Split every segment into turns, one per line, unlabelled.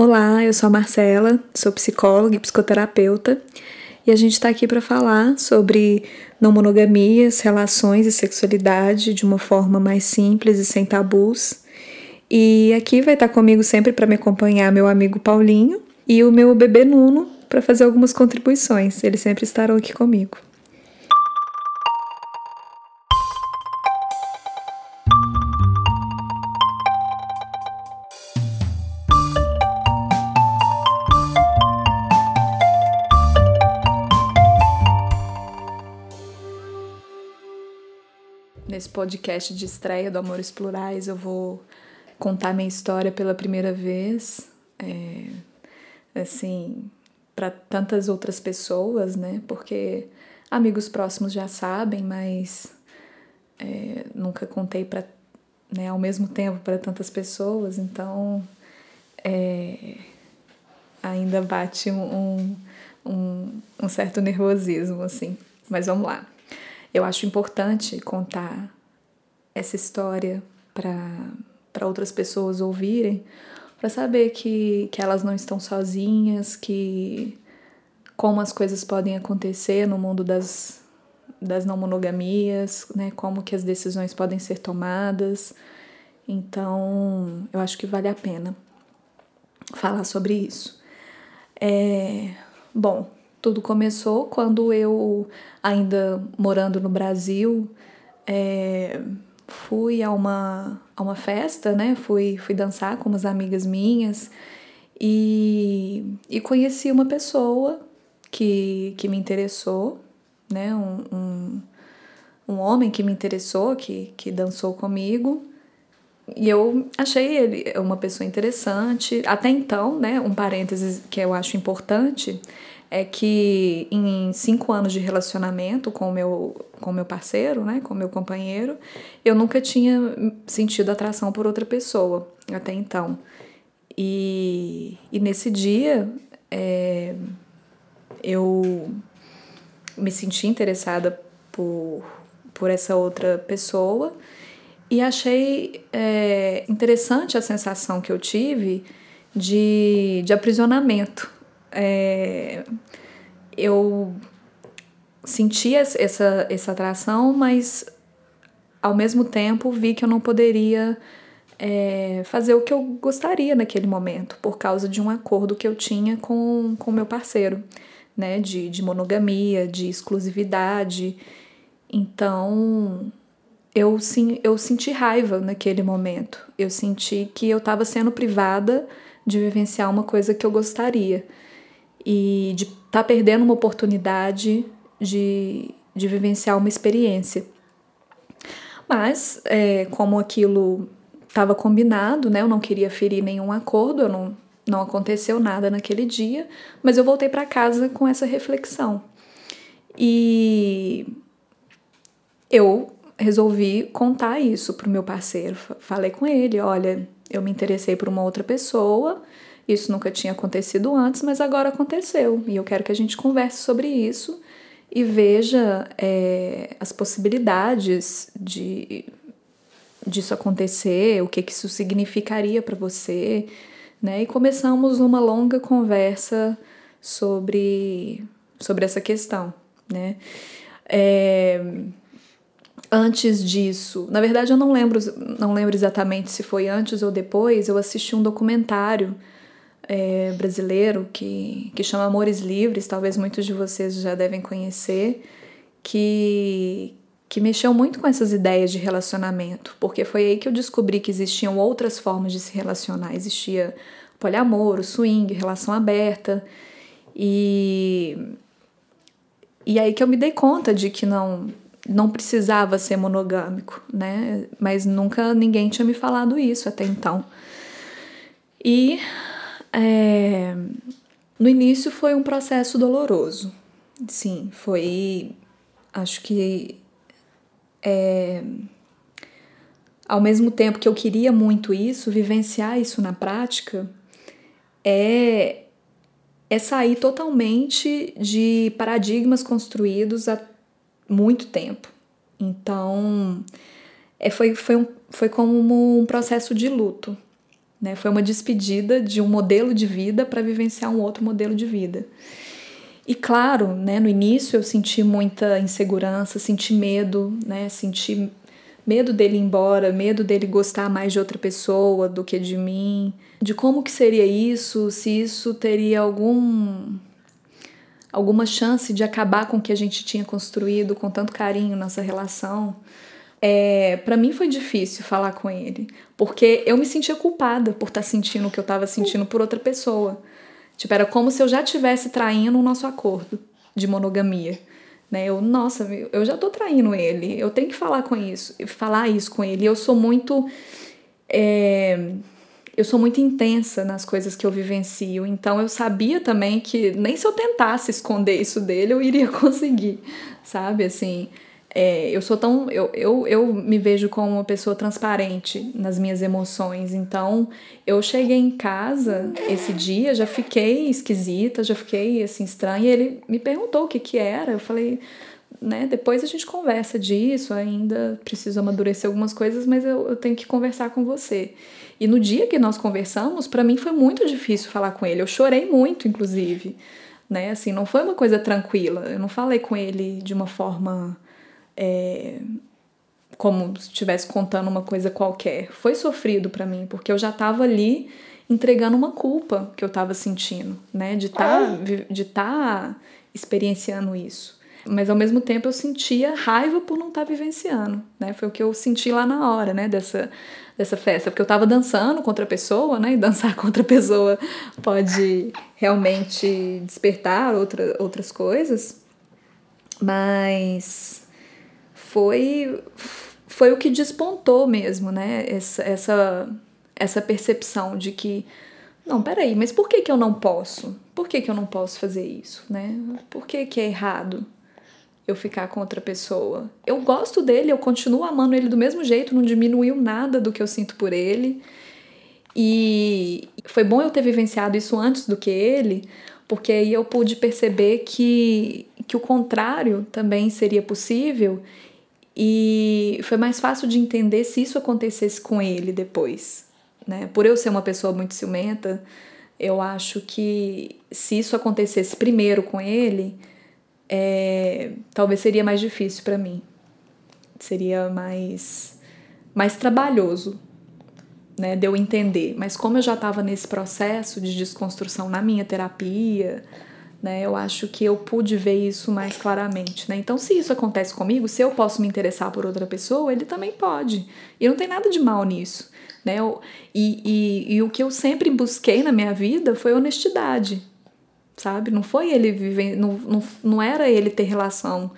Olá, eu sou a Marcela, sou psicóloga e psicoterapeuta e a gente está aqui para falar sobre não monogamias, relações e sexualidade de uma forma mais simples e sem tabus. E aqui vai estar tá comigo sempre para me acompanhar meu amigo Paulinho e o meu bebê Nuno para fazer algumas contribuições. Eles sempre estarão aqui comigo. Nesse podcast de estreia do Amores Plurais, eu vou contar minha história pela primeira vez, é, assim, para tantas outras pessoas, né? Porque amigos próximos já sabem, mas é, nunca contei para, né, ao mesmo tempo para tantas pessoas, então é, ainda bate um, um, um certo nervosismo, assim. Mas vamos lá. Eu acho importante contar essa história para outras pessoas ouvirem, para saber que, que elas não estão sozinhas, que como as coisas podem acontecer no mundo das, das não monogamias, né? Como que as decisões podem ser tomadas. Então, eu acho que vale a pena falar sobre isso. É, bom, tudo começou quando eu, ainda morando no Brasil, é, fui a uma, a uma festa, né? Fui, fui dançar com umas amigas minhas e, e conheci uma pessoa que, que me interessou, né? Um, um, um homem que me interessou, que, que dançou comigo. E eu achei ele uma pessoa interessante. Até então, né? Um parênteses que eu acho importante é que em cinco anos de relacionamento com o meu, com meu parceiro, né, com meu companheiro, eu nunca tinha sentido atração por outra pessoa até então. E, e nesse dia é, eu me senti interessada por, por essa outra pessoa e achei é, interessante a sensação que eu tive de, de aprisionamento é, eu sentia essa, essa atração, mas ao mesmo tempo vi que eu não poderia é, fazer o que eu gostaria naquele momento, por causa de um acordo que eu tinha com o meu parceiro, né? De, de monogamia, de exclusividade. Então eu, sim, eu senti raiva naquele momento. Eu senti que eu estava sendo privada de vivenciar uma coisa que eu gostaria e de estar tá perdendo uma oportunidade de, de vivenciar uma experiência. Mas, é, como aquilo estava combinado, né, eu não queria ferir nenhum acordo, eu não, não aconteceu nada naquele dia, mas eu voltei para casa com essa reflexão. E eu resolvi contar isso pro meu parceiro. Falei com ele, olha, eu me interessei por uma outra pessoa, isso nunca tinha acontecido antes, mas agora aconteceu. E eu quero que a gente converse sobre isso e veja é, as possibilidades de disso acontecer, o que, que isso significaria para você, né? E começamos uma longa conversa sobre, sobre essa questão, né? É, antes disso, na verdade eu não lembro, não lembro exatamente se foi antes ou depois, eu assisti um documentário é, brasileiro que, que chama Amores Livres, talvez muitos de vocês já devem conhecer, que, que mexeu muito com essas ideias de relacionamento, porque foi aí que eu descobri que existiam outras formas de se relacionar. Existia poliamor, swing, relação aberta, e, e aí que eu me dei conta de que não não precisava ser monogâmico, né? Mas nunca ninguém tinha me falado isso até então. E é, no início foi um processo doloroso. Sim, foi. Acho que. É, ao mesmo tempo que eu queria muito isso, vivenciar isso na prática, é, é sair totalmente de paradigmas construídos há muito tempo. Então, é, foi, foi, um, foi como um processo de luto, Né? Foi uma despedida de um modelo de vida para vivenciar um outro modelo de vida. E claro, né, no início eu senti muita insegurança, senti medo, né, senti medo dele ir embora, medo dele gostar mais de outra pessoa do que de mim, de como que seria isso, se isso teria algum alguma chance de acabar com o que a gente tinha construído com tanto carinho nossa relação. É, para mim foi difícil falar com ele, porque eu me sentia culpada por estar tá sentindo o que eu estava sentindo por outra pessoa. Tipo, era como se eu já tivesse traindo o nosso acordo de monogamia. Né? Eu, nossa, eu já tô traindo ele, eu tenho que falar com isso, falar isso com ele. Eu sou muito. É, eu sou muito intensa nas coisas que eu vivencio, então eu sabia também que nem se eu tentasse esconder isso dele eu iria conseguir, sabe? Assim, é, eu sou tão. Eu, eu, eu me vejo como uma pessoa transparente nas minhas emoções. Então, eu cheguei em casa esse dia, já fiquei esquisita, já fiquei assim estranha. E ele me perguntou o que, que era. Eu falei, né? Depois a gente conversa disso. Ainda preciso amadurecer algumas coisas, mas eu, eu tenho que conversar com você. E no dia que nós conversamos, para mim foi muito difícil falar com ele. Eu chorei muito, inclusive. Né? Assim, não foi uma coisa tranquila. Eu não falei com ele de uma forma é, como se estivesse contando uma coisa qualquer. Foi sofrido para mim, porque eu já estava ali entregando uma culpa que eu estava sentindo, né? De estar tá, de tá experienciando isso. Mas ao mesmo tempo eu sentia raiva por não estar tá vivenciando, né? Foi o que eu senti lá na hora, né? Dessa, dessa festa. Porque eu estava dançando contra a pessoa, né? E dançar contra a pessoa pode realmente despertar outra, outras coisas. Mas foi foi o que despontou mesmo, né? Essa, essa, essa percepção de que, não, peraí, mas por que, que eu não posso? Por que, que eu não posso fazer isso, né? Por que, que é errado eu ficar com outra pessoa? Eu gosto dele, eu continuo amando ele do mesmo jeito, não diminuiu nada do que eu sinto por ele. E foi bom eu ter vivenciado isso antes do que ele, porque aí eu pude perceber que, que o contrário também seria possível e foi mais fácil de entender se isso acontecesse com ele depois. Né? Por eu ser uma pessoa muito ciumenta, eu acho que se isso acontecesse primeiro com ele, é, talvez seria mais difícil para mim. Seria mais, mais trabalhoso né, de eu entender. Mas como eu já estava nesse processo de desconstrução na minha terapia, né? Eu acho que eu pude ver isso mais claramente, né? Então, se isso acontece comigo, se eu posso me interessar por outra pessoa, ele também pode. E não tem nada de mal nisso, né? Eu, e, e, e o que eu sempre busquei na minha vida foi honestidade, sabe? Não foi ele viver, não, não, não era ele ter relação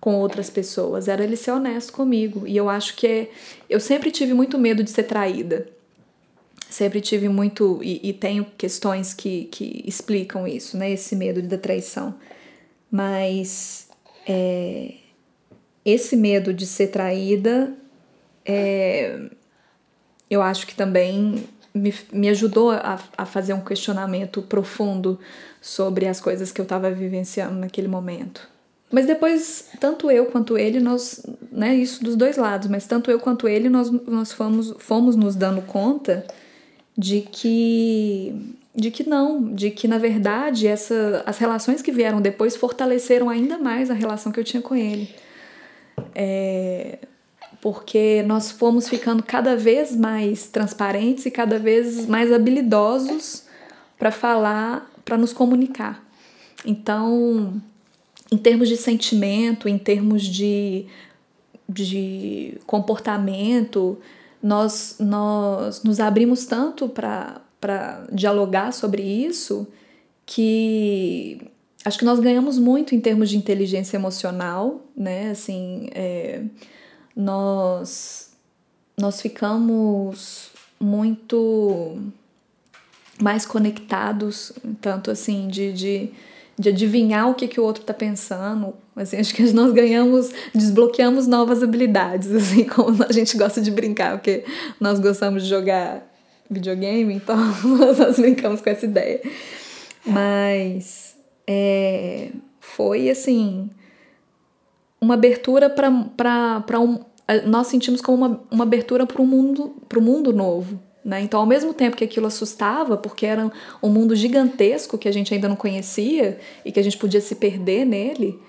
com outras pessoas, era ele ser honesto comigo. E eu acho que é, eu sempre tive muito medo de ser traída sempre tive muito e, e, tenho questões que, que explicam isso, né? Esse medo da traição. Mas é, esse medo de ser traída, é, eu acho que também me, me ajudou a, a fazer um questionamento profundo sobre as coisas que eu estava vivenciando naquele momento. Mas depois, tanto eu quanto ele, nós, né, isso dos dois lados, mas tanto eu quanto ele, nós, nós fomos, fomos nos dando conta de que de que não, de que na verdade essa, as relações que vieram depois fortaleceram ainda mais a relação que eu tinha com ele. É, porque nós fomos ficando cada vez mais transparentes e cada vez mais habilidosos para falar, para nos comunicar. Então, em termos de sentimento, em termos de, de comportamento, nós, nós nos abrimos tanto para dialogar sobre isso que acho que nós ganhamos muito em termos de inteligência emocional, né? Assim, é, nós, nós ficamos muito mais conectados, tanto assim, de, de de adivinhar o que, que o outro está pensando. Assim, acho que nós ganhamos, desbloqueamos novas habilidades, assim, como a gente gosta de brincar, porque nós gostamos de jogar videogame, então nós brincamos com essa ideia. Mas é, foi assim uma abertura para um. Nós sentimos como uma, uma abertura para o mundo, mundo novo, Né? Então, ao mesmo tempo que aquilo assustava, porque era um mundo gigantesco que a gente ainda não conhecia e que a gente podia se perder nele,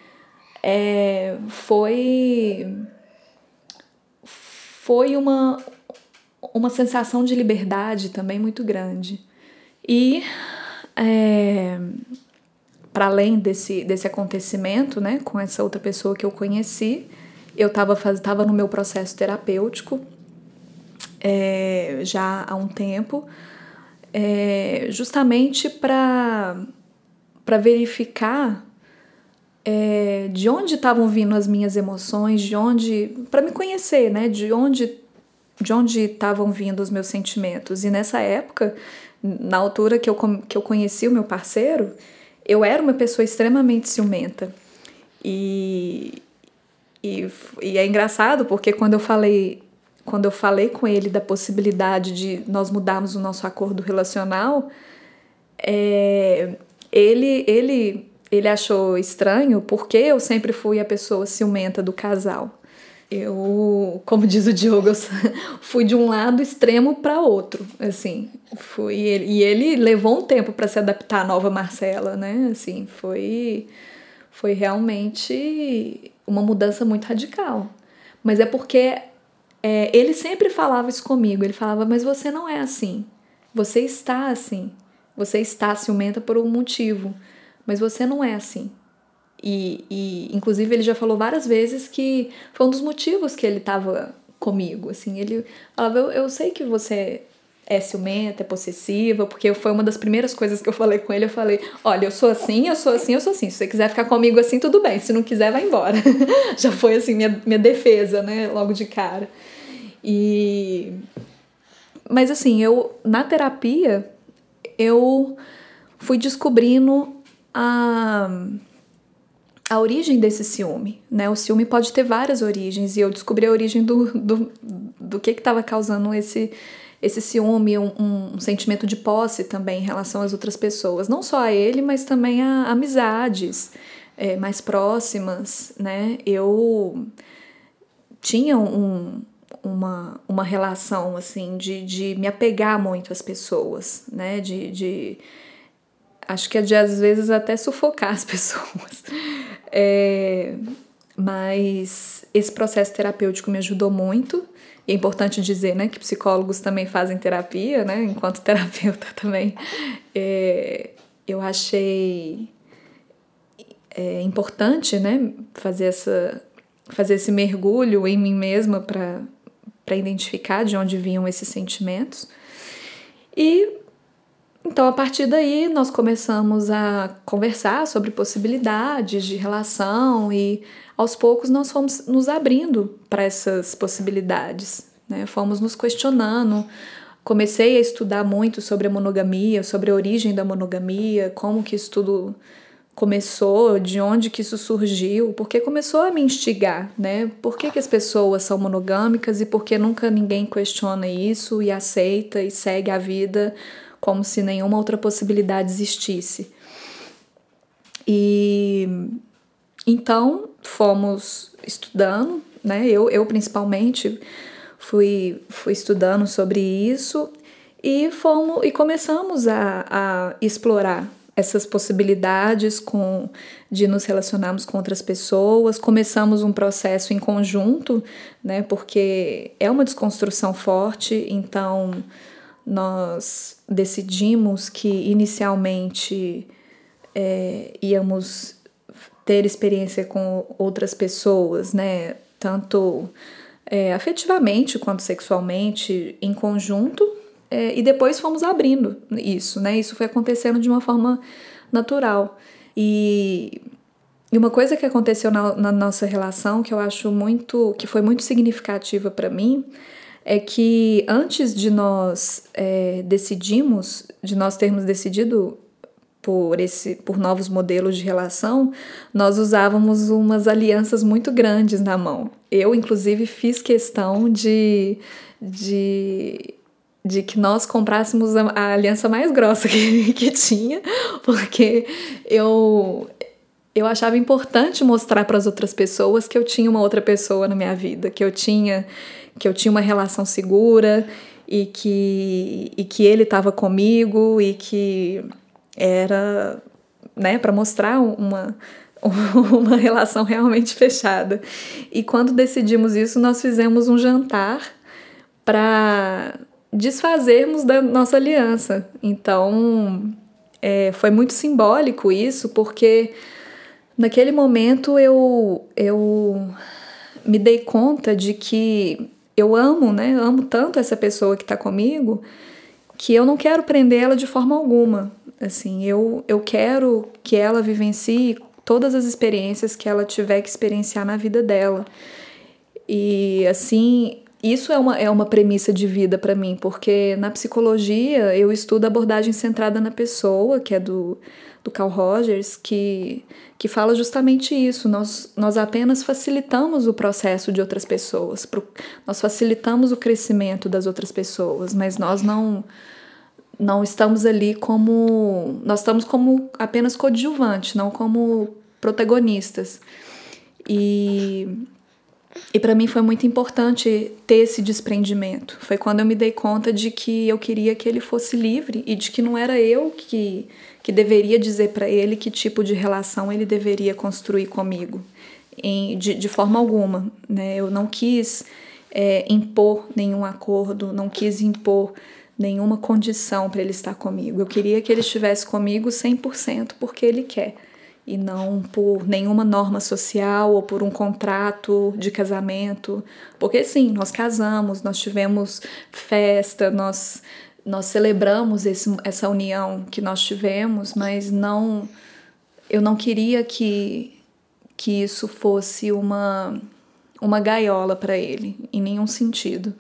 é, foi foi uma, uma sensação de liberdade também muito grande. E é, para além desse, desse acontecimento, né, com essa outra pessoa que eu conheci, eu estava tava no meu processo terapêutico é, já há um tempo, é, justamente para verificar é, de onde estavam vindo as minhas emoções, de onde. para me conhecer, né? De onde de onde estavam vindo os meus sentimentos. E nessa época, na altura que eu, que eu conheci o meu parceiro, eu era uma pessoa extremamente ciumenta. E, e, e é engraçado porque quando eu falei quando eu falei com ele da possibilidade de nós mudarmos o nosso acordo relacional, é, ele, ele, ele achou estranho porque eu sempre fui a pessoa ciumenta do casal. Eu, como diz o Diogo, fui de um lado extremo para outro, assim, fui e ele levou um tempo para se adaptar à nova Marcela, né? Assim, foi foi realmente uma mudança muito radical. Mas é porque é, ele sempre falava isso comigo. Ele falava, mas você não é assim. Você está assim. Você está ciumenta por um motivo, mas você não é assim. E, e, inclusive ele já falou várias vezes que foi um dos motivos que ele estava comigo, assim, ele falava, eu, eu sei que você é ciumenta, é possessiva, porque foi uma das primeiras coisas que eu falei com ele, eu falei, olha, eu sou assim, eu sou assim, eu sou assim, se você quiser ficar comigo assim, tudo bem, se não quiser, vai embora. já foi, assim, minha, minha defesa, né, logo de cara. E... Mas, assim, eu, na terapia, eu fui descobrindo a a origem desse ciúme, né? O ciúme pode ter várias origens e eu descobri a origem do, do, do que estava causando esse, esse ciúme, um, um, sentimento de posse também em relação às outras pessoas, não só a ele, mas também a amizades é, mais próximas, né? Eu tinha um, uma, uma relação assim de, de me apegar muito às pessoas, né? De, de acho que é de às vezes até sufocar as pessoas. É, mas esse processo terapêutico me ajudou muito. É importante dizer né, que psicólogos também fazem terapia, né? Enquanto terapeuta também. É, eu achei é, importante né, fazer, essa, fazer esse mergulho em mim mesma para identificar de onde vinham esses sentimentos. E então, a partir daí, nós começamos a conversar sobre possibilidades de relação e aos poucos nós fomos nos abrindo para essas possibilidades, né? Fomos nos questionando. Comecei a estudar muito sobre a monogamia, sobre a origem da monogamia, como que isso tudo começou, de onde que isso surgiu, porque começou a me instigar, né? Por que, que as pessoas são monogâmicas e por que nunca ninguém questiona isso e aceita e segue a vida como se nenhuma outra possibilidade existisse. E então fomos estudando, né? Eu, eu principalmente fui, fui estudando sobre isso e fomos e começamos a, a explorar essas possibilidades com de nos relacionarmos com outras pessoas. Começamos um processo em conjunto, né? Porque é uma desconstrução forte, então nós decidimos que inicialmente é, íamos ter experiência com outras pessoas, né? Tanto é, afetivamente quanto sexualmente em conjunto, é, e depois fomos abrindo isso, né? Isso foi acontecendo de uma forma natural. E, e uma coisa que aconteceu na, na nossa relação que eu acho muito, que foi muito significativa para mim, é que antes de nós é, decidimos, de nós termos decidido por, esse, por novos modelos de relação, nós usávamos umas alianças muito grandes na mão. Eu, inclusive, fiz questão de, de, de que nós comprássemos a, a aliança mais grossa que, que tinha, porque eu, eu achava importante mostrar para as outras pessoas que eu tinha uma outra pessoa na minha vida, que eu tinha que eu tinha uma relação segura e que, e que ele estava comigo e que era né, para mostrar uma, uma relação realmente fechada. E quando decidimos isso, nós fizemos um jantar para desfazermos da nossa aliança. Então, é, foi muito simbólico isso, porque naquele momento eu, eu me dei conta de que eu amo, né? amo tanto essa pessoa que está comigo que eu não quero prender ela de forma alguma. Assim, eu, eu quero que ela vivencie todas as experiências que ela tiver que experienciar na vida dela. E assim, isso é uma, é uma premissa de vida para mim, porque na psicologia eu estudo abordagem centrada na pessoa, que é do, do Carl Rogers, que, que fala justamente isso. Nós, nós apenas facilitamos o processo de outras pessoas, pro, nós facilitamos o crescimento das outras pessoas, mas nós não não estamos ali como. Nós estamos como apenas coadjuvante, não como protagonistas. E e para mim foi muito importante ter esse desprendimento. Foi quando eu me dei conta de que eu queria que ele fosse livre e de que não era eu que, que deveria dizer para ele que tipo de relação ele deveria construir comigo, em, de, de forma alguma. Né? Eu não quis é, impor nenhum acordo, não quis impor nenhuma condição para ele estar comigo. Eu queria que ele estivesse comigo 100% porque ele quer e não por nenhuma norma social ou por um contrato de casamento. Porque sim, nós casamos, nós tivemos festa, nós nós celebramos esse, essa união que nós tivemos, mas não eu não queria que que isso fosse uma uma gaiola para ele em nenhum sentido.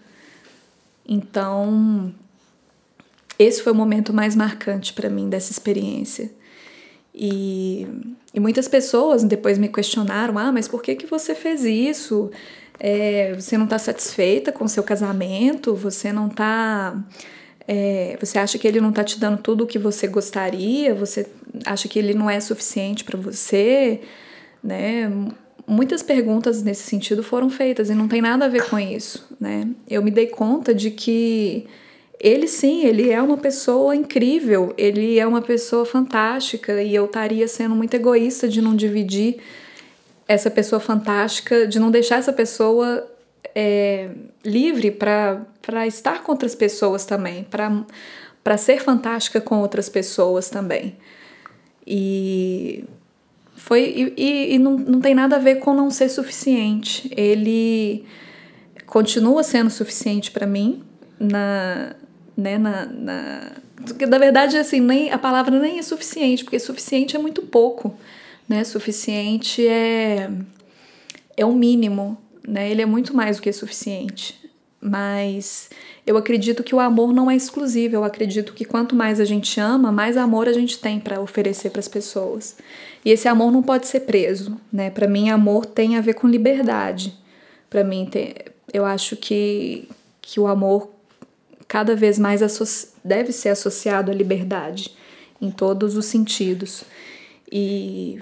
Então, esse foi o momento mais marcante para mim dessa experiência. E, e muitas pessoas depois me questionaram: ah, mas por que, que você fez isso? É, você não está satisfeita com o seu casamento? Você não está. É, você acha que ele não está te dando tudo o que você gostaria? Você acha que ele não é suficiente para você? Né? Muitas perguntas nesse sentido foram feitas e não tem nada a ver com isso. Né? Eu me dei conta de que ele sim, ele é uma pessoa incrível, ele é uma pessoa fantástica e eu estaria sendo muito egoísta de não dividir essa pessoa fantástica, de não deixar essa pessoa é, livre para estar com outras pessoas também, para ser fantástica com outras pessoas também. E foi e, e não, não tem nada a ver com não ser suficiente. Ele continua sendo suficiente para mim na né, na, na... na verdade, assim, nem, a palavra nem é suficiente, porque suficiente é muito pouco, né? Suficiente é, é o mínimo, né? Ele é muito mais do que suficiente. Mas eu acredito que o amor não é exclusivo. Eu acredito que quanto mais a gente ama, mais amor a gente tem para oferecer para as pessoas. E esse amor não pode ser preso, né? Para mim, amor tem a ver com liberdade. Para mim, tem, eu acho que, que o amor cada vez mais deve ser associado à liberdade em todos os sentidos. E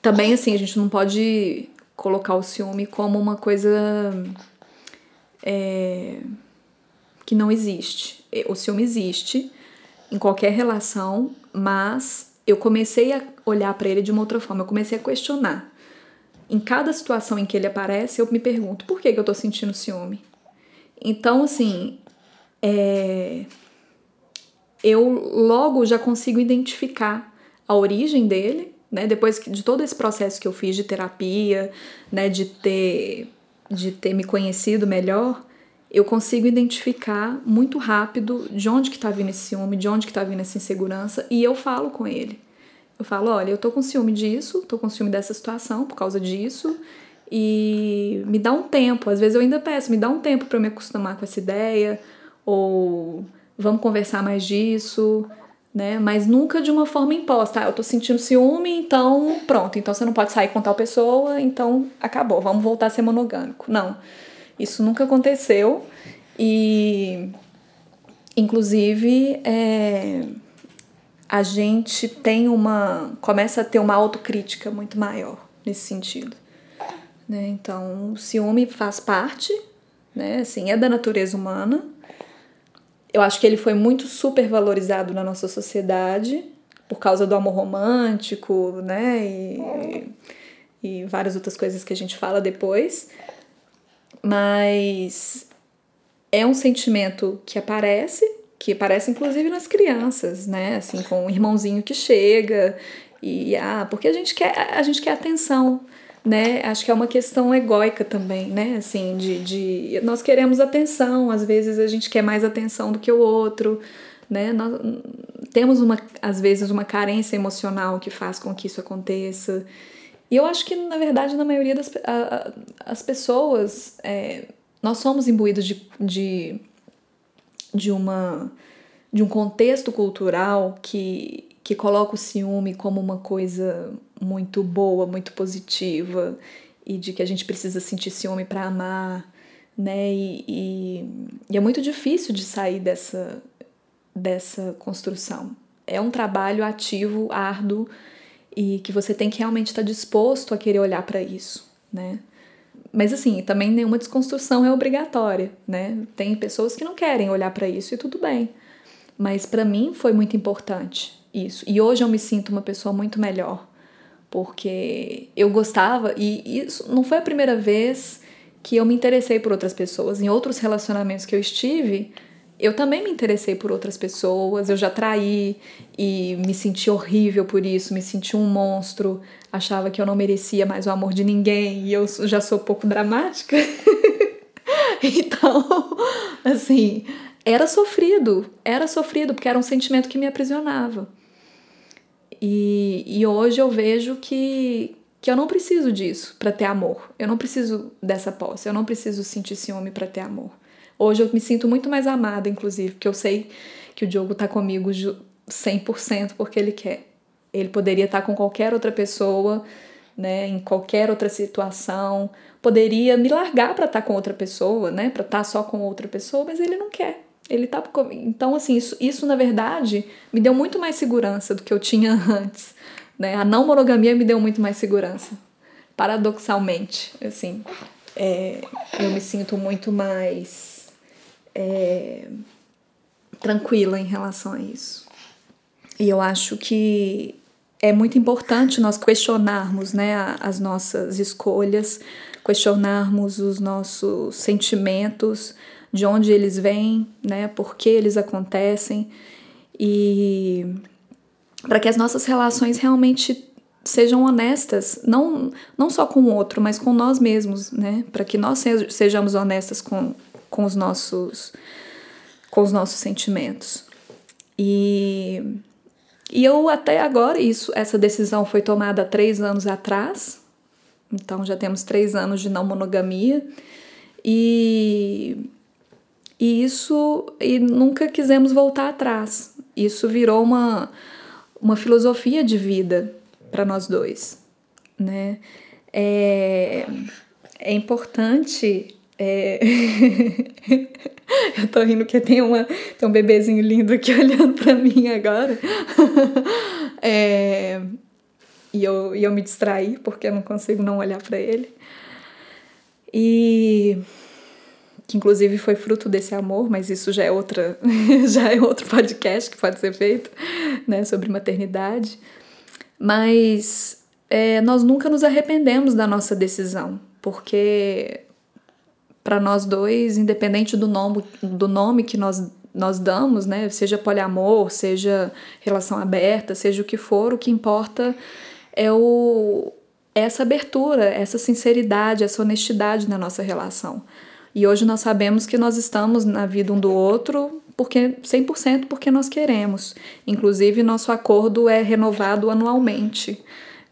também assim, a gente não pode colocar o ciúme como uma coisa é, que não existe. O ciúme existe em qualquer relação, mas eu comecei a olhar para ele de uma outra forma, eu comecei a questionar. Em cada situação em que ele aparece, eu me pergunto por que, que eu tô sentindo ciúme. Então, assim, é, eu logo já consigo identificar a origem dele, né? Depois de todo esse processo que eu fiz de terapia, né? De ter, de ter me conhecido melhor, eu consigo identificar muito rápido de onde que tá vindo esse ciúme, de onde que tá vindo essa insegurança, e eu falo com ele. Eu falo, olha, eu tô com ciúme disso, tô com ciúme dessa situação por causa disso, e me dá um tempo. Às vezes eu ainda peço, me dá um tempo para me acostumar com essa ideia, ou vamos conversar mais disso, né? Mas nunca de uma forma imposta. Ah, eu tô sentindo ciúme, então pronto, então você não pode sair com tal pessoa, então acabou, vamos voltar a ser monogâmico. Não. Isso nunca aconteceu e inclusive é, a gente tem uma começa a ter uma autocrítica muito maior nesse sentido. Né? Então, o ciúme faz parte, né? Assim, é da natureza humana, eu acho que ele foi muito supervalorizado na nossa sociedade por causa do amor romântico, né? E, e várias outras coisas que a gente fala depois. Mas é um sentimento que aparece, que aparece inclusive nas crianças, né? Assim, com um irmãozinho que chega e ah, porque a gente quer a gente quer atenção, né? Acho que é uma questão egóica também, né? Assim, de, de nós queremos atenção, às vezes a gente quer mais atenção do que o outro, né? Nós temos uma às vezes uma carência emocional que faz com que isso aconteça. E eu acho que, na verdade, na maioria das a, as pessoas, é, nós somos imbuídos de, de, de, uma, de um contexto cultural que, que coloca o ciúme como uma coisa muito boa, muito positiva, e de que a gente precisa sentir ciúme para amar, né? E, e, e, é muito difícil de sair dessa, dessa construção. É um trabalho ativo, árduo, e que você tem que realmente estar disposto a querer olhar para isso, né? Mas assim, também nenhuma desconstrução é obrigatória, né? Tem pessoas que não querem olhar para isso e tudo bem. Mas para mim foi muito importante isso. E hoje eu me sinto uma pessoa muito melhor, porque eu gostava e isso não foi a primeira vez que eu me interessei por outras pessoas. Em outros relacionamentos que eu estive, eu também me interessei por outras pessoas, eu já traí e me senti horrível por isso, me senti um monstro, achava que eu não merecia mais o amor de ninguém e eu já sou pouco dramática. então, assim, era sofrido, era sofrido porque era um sentimento que me aprisionava. E, e hoje eu vejo que, que eu não preciso disso para ter amor. Eu não preciso dessa posse, eu não preciso sentir ciúme para ter amor. Hoje eu me sinto muito mais amada, inclusive, porque eu sei que o Diogo tá comigo 100% porque ele quer. Ele poderia estar tá com qualquer outra pessoa, né, em qualquer outra situação, poderia me largar para estar tá com outra pessoa, né, para estar tá só com outra pessoa, mas ele não quer. Ele tá então assim, isso, isso na verdade me deu muito mais segurança do que eu tinha antes, né? A não monogamia me deu muito mais segurança. Paradoxalmente, assim, é, eu me sinto muito mais é, tranquila em relação a isso. E eu acho que é muito importante nós questionarmos né, as nossas escolhas, questionarmos os nossos sentimentos, de onde eles vêm, né, por que eles acontecem, e para que as nossas relações realmente sejam honestas, não, não só com o outro, mas com nós mesmos, né? Para que nós sejamos honestas com, com os nossos com os nossos sentimentos. E, e eu até agora, isso, essa decisão foi tomada três anos atrás, então já temos três anos de não monogamia, e, e isso, e nunca quisemos voltar atrás. Isso virou uma, uma filosofia de vida para nós dois, né? É, é importante é... eu tô rindo porque tem, uma, tem um bebezinho lindo aqui olhando pra mim agora. é... E eu, e eu me distraí porque eu não consigo não olhar para ele. E que inclusive foi fruto desse amor, mas isso já é outra, já é outro podcast que pode ser feito, né, sobre maternidade. Mas é, nós nunca nos arrependemos da nossa decisão, porque para nós dois, independente do nome, do nome que nós, nós damos, né? Seja poliamor, seja relação aberta, seja o que for, o que importa é o, essa abertura, essa sinceridade, essa honestidade na nossa relação. E hoje nós sabemos que nós estamos na vida um do outro porque 100% porque nós queremos. Inclusive, nosso acordo é renovado anualmente.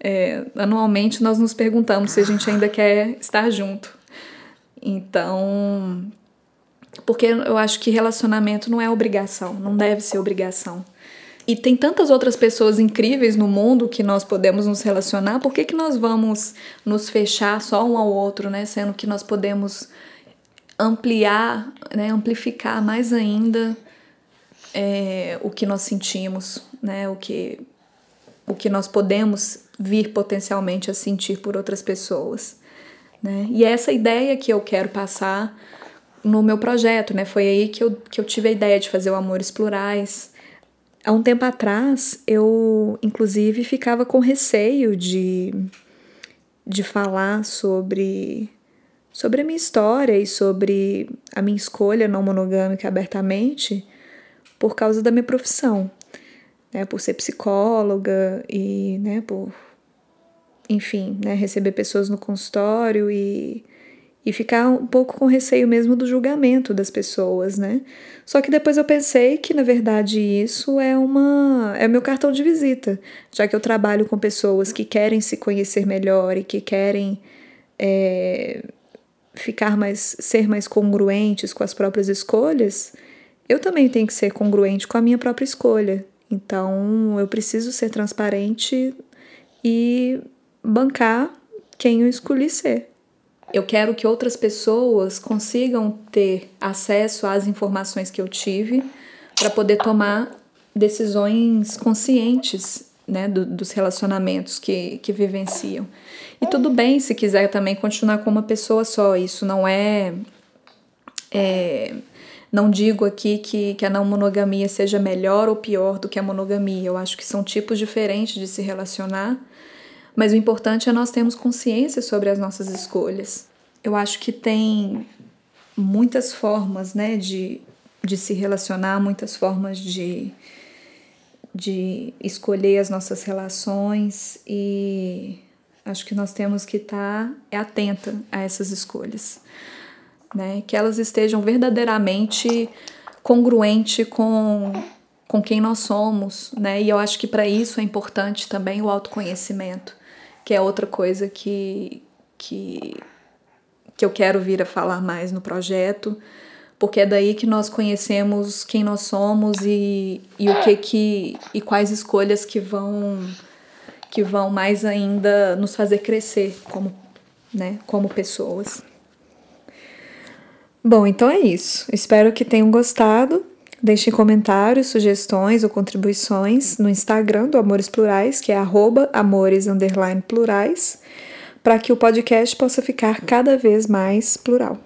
É, anualmente nós nos perguntamos se a gente ainda quer estar junto. Então, porque eu acho que relacionamento não é obrigação, não deve ser obrigação. E tem tantas outras pessoas incríveis no mundo que nós podemos nos relacionar, por que, que nós vamos nos fechar só um ao outro, né? Sendo que nós podemos ampliar, né? amplificar mais ainda é, o que nós sentimos, né? O que, o que nós podemos vir potencialmente a sentir por outras pessoas. Né? E é essa ideia que eu quero passar no meu projeto, né? Foi aí que eu, que eu tive a ideia de fazer o Amores Plurais. Há um tempo atrás, eu, inclusive, ficava com receio de, de falar sobre, sobre a minha história e sobre a minha escolha não monogâmica abertamente por causa da minha profissão, né? Por ser psicóloga e, né, por, enfim, né, receber pessoas no consultório e e ficar um pouco com receio mesmo do julgamento das pessoas, né? Só que depois eu pensei que na verdade isso é uma é meu cartão de visita, já que eu trabalho com pessoas que querem se conhecer melhor e que querem é, ficar mais ser mais congruentes com as próprias escolhas. Eu também tenho que ser congruente com a minha própria escolha. Então eu preciso ser transparente e bancar quem eu escolhi ser. Eu quero que outras pessoas consigam ter acesso às informações que eu tive para poder tomar decisões conscientes né, do, dos relacionamentos que, que vivenciam. E tudo bem se quiser também continuar com uma pessoa só, isso não é. é não digo aqui que, que a não monogamia seja melhor ou pior do que a monogamia, eu acho que são tipos diferentes de se relacionar mas o importante é nós termos consciência sobre as nossas escolhas. Eu acho que tem muitas formas, né, de, de se relacionar, muitas formas de, de escolher as nossas relações e acho que nós temos que estar tá atenta a essas escolhas, né, que elas estejam verdadeiramente congruente com com quem nós somos, né? E eu acho que para isso é importante também o autoconhecimento que é outra coisa que, que, que eu quero vir a falar mais no projeto, porque é daí que nós conhecemos quem nós somos e, e o que que e quais escolhas que vão que vão mais ainda nos fazer crescer como, né, como pessoas. Bom, então é isso. Espero que tenham gostado. Deixem comentários, sugestões ou contribuições no Instagram do Amores Plurais, que é amores plurais, para que o podcast possa ficar cada vez mais plural.